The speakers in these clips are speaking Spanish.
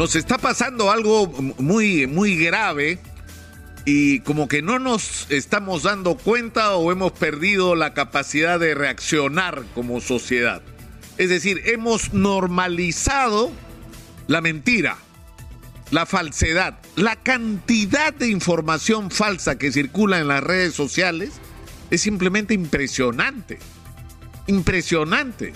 nos está pasando algo muy, muy grave y como que no nos estamos dando cuenta o hemos perdido la capacidad de reaccionar como sociedad. Es decir, hemos normalizado la mentira, la falsedad, la cantidad de información falsa que circula en las redes sociales es simplemente impresionante. Impresionante.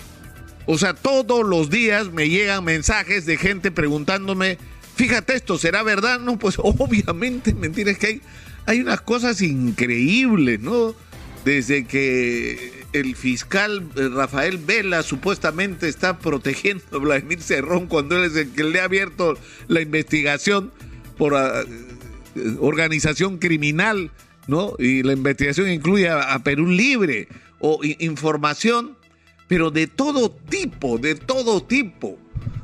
O sea, todos los días me llegan mensajes de gente preguntándome, fíjate esto, ¿será verdad? No, pues obviamente, mentira, es que hay, hay unas cosas increíbles, ¿no? Desde que el fiscal eh, Rafael Vela supuestamente está protegiendo a Vladimir Cerrón cuando él es el que le ha abierto la investigación por ah, eh, organización criminal, ¿no? Y la investigación incluye a, Perú Libre o información pero de todo tipo, de todo tipo,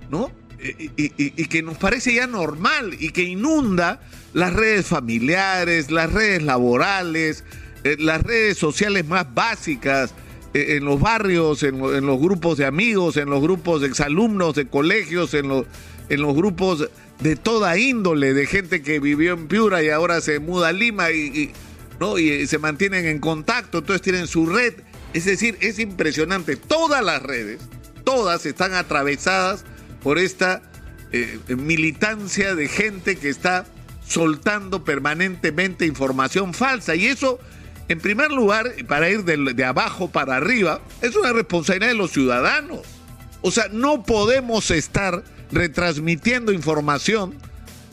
¿no? Y, que nos parece ya normal y que inunda las redes familiares, las redes laborales, eh, las redes sociales más básicas, eh, en los barrios, en, los grupos de amigos, en los grupos de exalumnos de colegios, en los, en los grupos de toda índole, de gente que vivió en Piura y ahora se muda a Lima y, ¿no? y se mantienen en contacto, entonces tienen su red es decir, es impresionante. Todas las redes, todas están atravesadas por esta eh, militancia de gente que está soltando permanentemente información falsa. Y eso, en primer lugar, para ir de, de abajo para arriba, es una responsabilidad de los ciudadanos. O sea, no podemos estar retransmitiendo información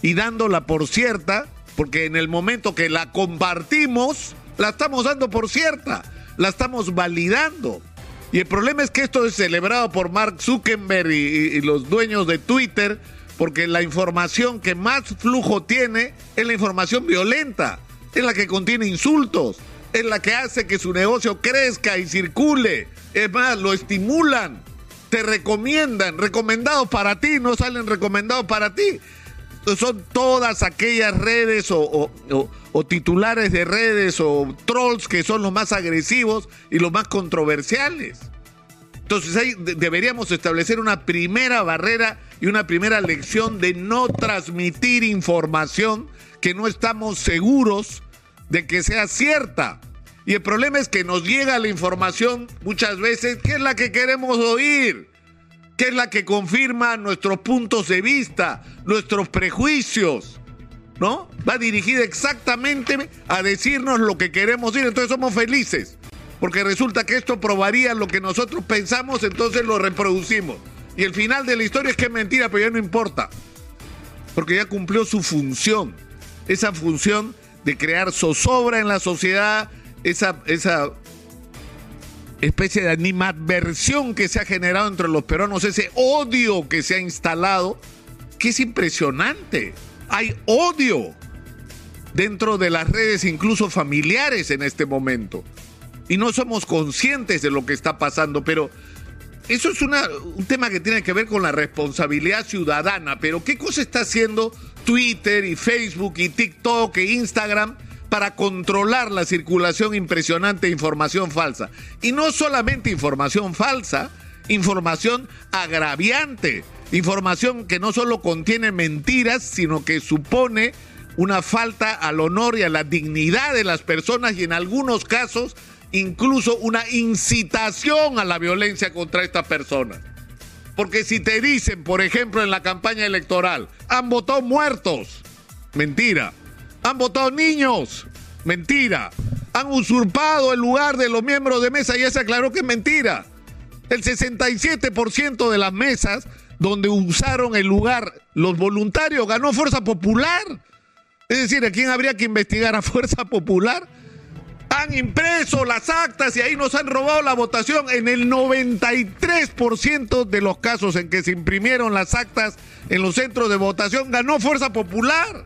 y dándola por cierta, porque en el momento que la compartimos, la estamos dando por cierta la estamos validando. Y el problema es que esto es celebrado por Mark Zuckerberg y, los dueños de Twitter, porque la información que más flujo tiene es la información violenta, es la que contiene insultos, es la que hace que su negocio crezca y circule. Es más, lo estimulan, te recomiendan, recomendados para ti, no salen recomendados para ti son todas aquellas redes o, titulares de redes o trolls que son los más agresivos y los más controversiales. Entonces ahí deberíamos establecer una primera barrera y una primera lección de no transmitir información que no estamos seguros de que sea cierta. Y el problema es que nos llega la información muchas veces que es la que queremos oír que es la que confirma nuestros puntos de vista, nuestros prejuicios, ¿no? Va dirigida exactamente a decirnos lo que queremos decir, entonces somos felices, porque resulta que esto probaría lo que nosotros pensamos, entonces lo reproducimos. Y el final de la historia es que es mentira, pero ya no importa, porque ya cumplió su función, esa función de crear zozobra en la sociedad, esa, esa especie de animadversión que se ha generado entre los peruanos, ese odio que se ha instalado, que es impresionante. Hay odio dentro de las redes, incluso familiares en este momento. Y no somos conscientes de lo que está pasando, pero eso es un tema que tiene que ver con la responsabilidad ciudadana. Pero ¿qué cosa está haciendo Twitter y Facebook y TikTok e Instagram? Para controlar la circulación impresionante de información falsa. Y no solamente información falsa, información agraviante, información que no solo contiene mentiras, sino que supone una falta al honor y a la dignidad de las personas y en algunos casos incluso una incitación a la violencia contra estas personas. Porque si te dicen, por ejemplo, en la campaña electoral, han votado muertos, mentira han votado niños. Mentira. Han usurpado el lugar de los miembros de mesa y ya se aclaró que es mentira. El 67% de las mesas donde usaron el lugar los voluntarios ganó Fuerza Popular. Es decir, ¿a quién habría que investigar a Fuerza Popular? Han impreso las actas y ahí nos han robado la votación. En el 93% de los casos en que se imprimieron las actas en los centros de votación ganó Fuerza Popular.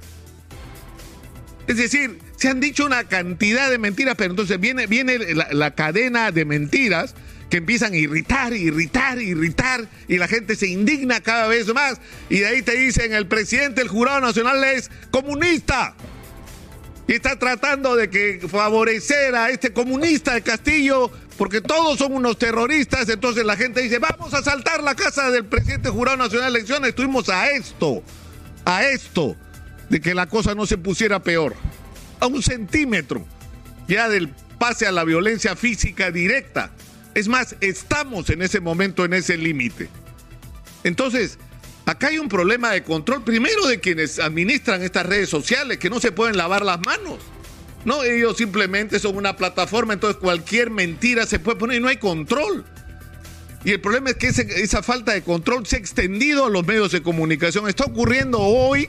Es decir, se han dicho una cantidad de mentiras, pero entonces viene, viene la, cadena de mentiras que empiezan a irritar, irritar, irritar, y la gente se indigna cada vez más. Y de ahí te dicen, el presidente del Jurado Nacional es comunista. Y está tratando de que favorecer a este comunista de Castillo, porque todos son unos terroristas. Entonces la gente dice, vamos a saltar la casa del presidente Jurado Nacional de Elecciones. Estuvimos a esto a esto de que la cosa no se pusiera peor. A un centímetro ya del pase a la violencia física directa. Es más, estamos en ese momento, en ese límite. Entonces, acá hay un problema de control, primero de quienes administran estas redes sociales, que no se pueden lavar las manos. No, ellos simplemente son una plataforma, entonces cualquier mentira se puede poner y no hay control. Y el problema es que esa falta de control se ha extendido a los medios de comunicación. Está ocurriendo hoy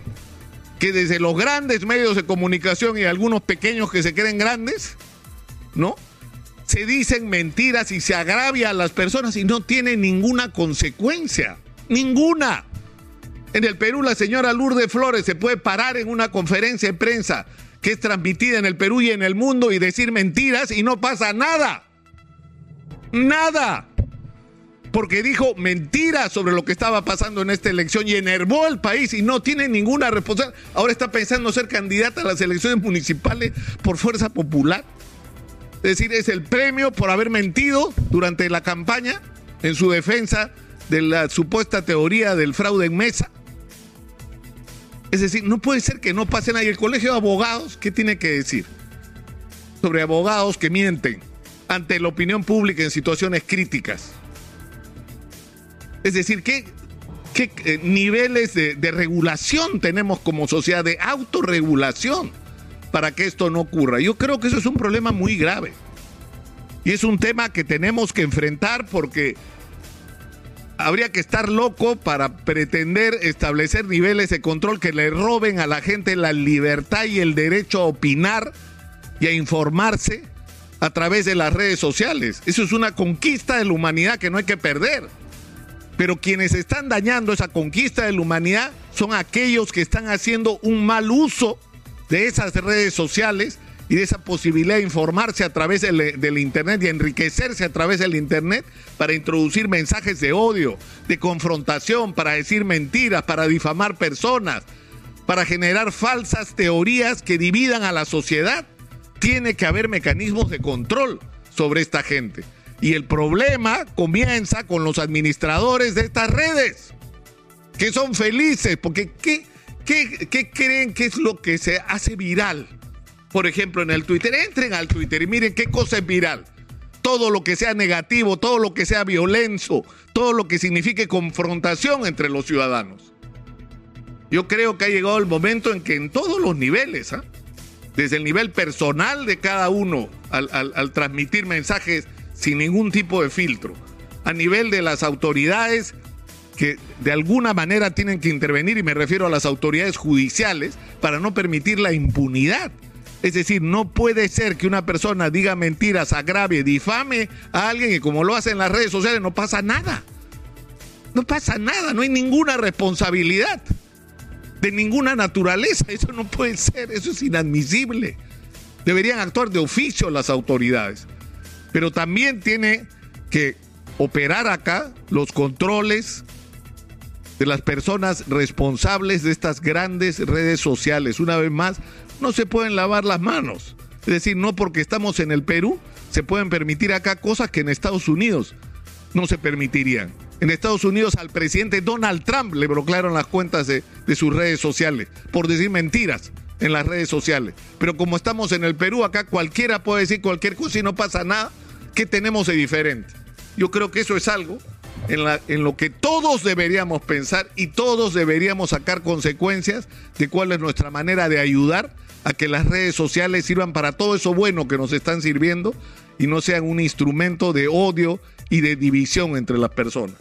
que desde los grandes medios de comunicación y algunos pequeños que se creen grandes, ¿no? Se dicen mentiras y se agravia a las personas y no tiene ninguna consecuencia. Ninguna. En el Perú la señora Lourdes Flores se puede parar en una conferencia de prensa que es transmitida en el Perú y en el mundo y decir mentiras y no pasa nada. Nada. Porque dijo mentiras sobre lo que estaba pasando en esta elección y enervó al país y no tiene ninguna responsabilidad. Ahora está pensando ser candidata a las elecciones municipales por fuerza popular. Es decir, es el premio por haber mentido durante la campaña en su defensa de la supuesta teoría del fraude en mesa. Es decir, no puede ser que no pasen ahí. El colegio de abogados, ¿qué tiene que decir? Sobre abogados que mienten ante la opinión pública en situaciones críticas. Es decir, ¿qué, qué eh, niveles de, de regulación tenemos como sociedad, de autorregulación, para que esto no ocurra? Yo creo que eso es un problema muy grave. Y es un tema que tenemos que enfrentar porque habría que estar loco para pretender establecer niveles de control que le roben a la gente la libertad y el derecho a opinar y a informarse a través de las redes sociales. Eso es una conquista de la humanidad que no hay que perder. Pero quienes están dañando esa conquista de la humanidad son aquellos que están haciendo un mal uso de esas redes sociales y de esa posibilidad de informarse a través del, Internet y enriquecerse a través del Internet para introducir mensajes de odio, de confrontación, para decir mentiras, para difamar personas, para generar falsas teorías que dividan a la sociedad. Tiene que haber mecanismos de control sobre esta gente. Y el problema comienza con los administradores de estas redes, que son felices, porque ¿qué, qué, qué creen que es lo que se hace viral? por ejemplo, en el Twitter. Entren al Twitter y miren qué cosa es viral. Todo lo que sea negativo, todo lo que sea violento, todo lo que signifique confrontación entre los ciudadanos. Yo creo que ha llegado el momento en que en todos los niveles, ¿eh? desde el nivel personal de cada uno, al transmitir mensajes sin ningún tipo de filtro, a nivel de las autoridades que de alguna manera tienen que intervenir, y me refiero a las autoridades judiciales, para no permitir la impunidad es decir, no puede ser que una persona diga mentiras, agravie, difame a alguien y como lo hace en las redes sociales no pasa nada. No pasa nada, no hay ninguna responsabilidad de ninguna naturaleza. Eso no puede ser, eso es inadmisible. Deberían actuar de oficio las autoridades. Pero también tiene que operar acá los controles de las personas responsables de estas grandes redes sociales. Una vez más, no se pueden lavar las manos. Es decir, no porque estamos en el Perú se pueden permitir acá cosas que en Estados Unidos no se permitirían. En Estados Unidos al presidente Donald Trump le bloquearon las cuentas de, de sus redes sociales por decir mentiras en las redes sociales. Pero como estamos en el Perú, acá cualquiera puede decir cualquier cosa y no pasa nada. ¿Qué tenemos de diferente? Yo creo que eso es algo en, la, en, lo que todos deberíamos pensar y todos deberíamos sacar consecuencias de cuál es nuestra manera de ayudar a que las redes sociales sirvan para todo eso bueno que nos están sirviendo y no sean un instrumento de odio y de división entre las personas.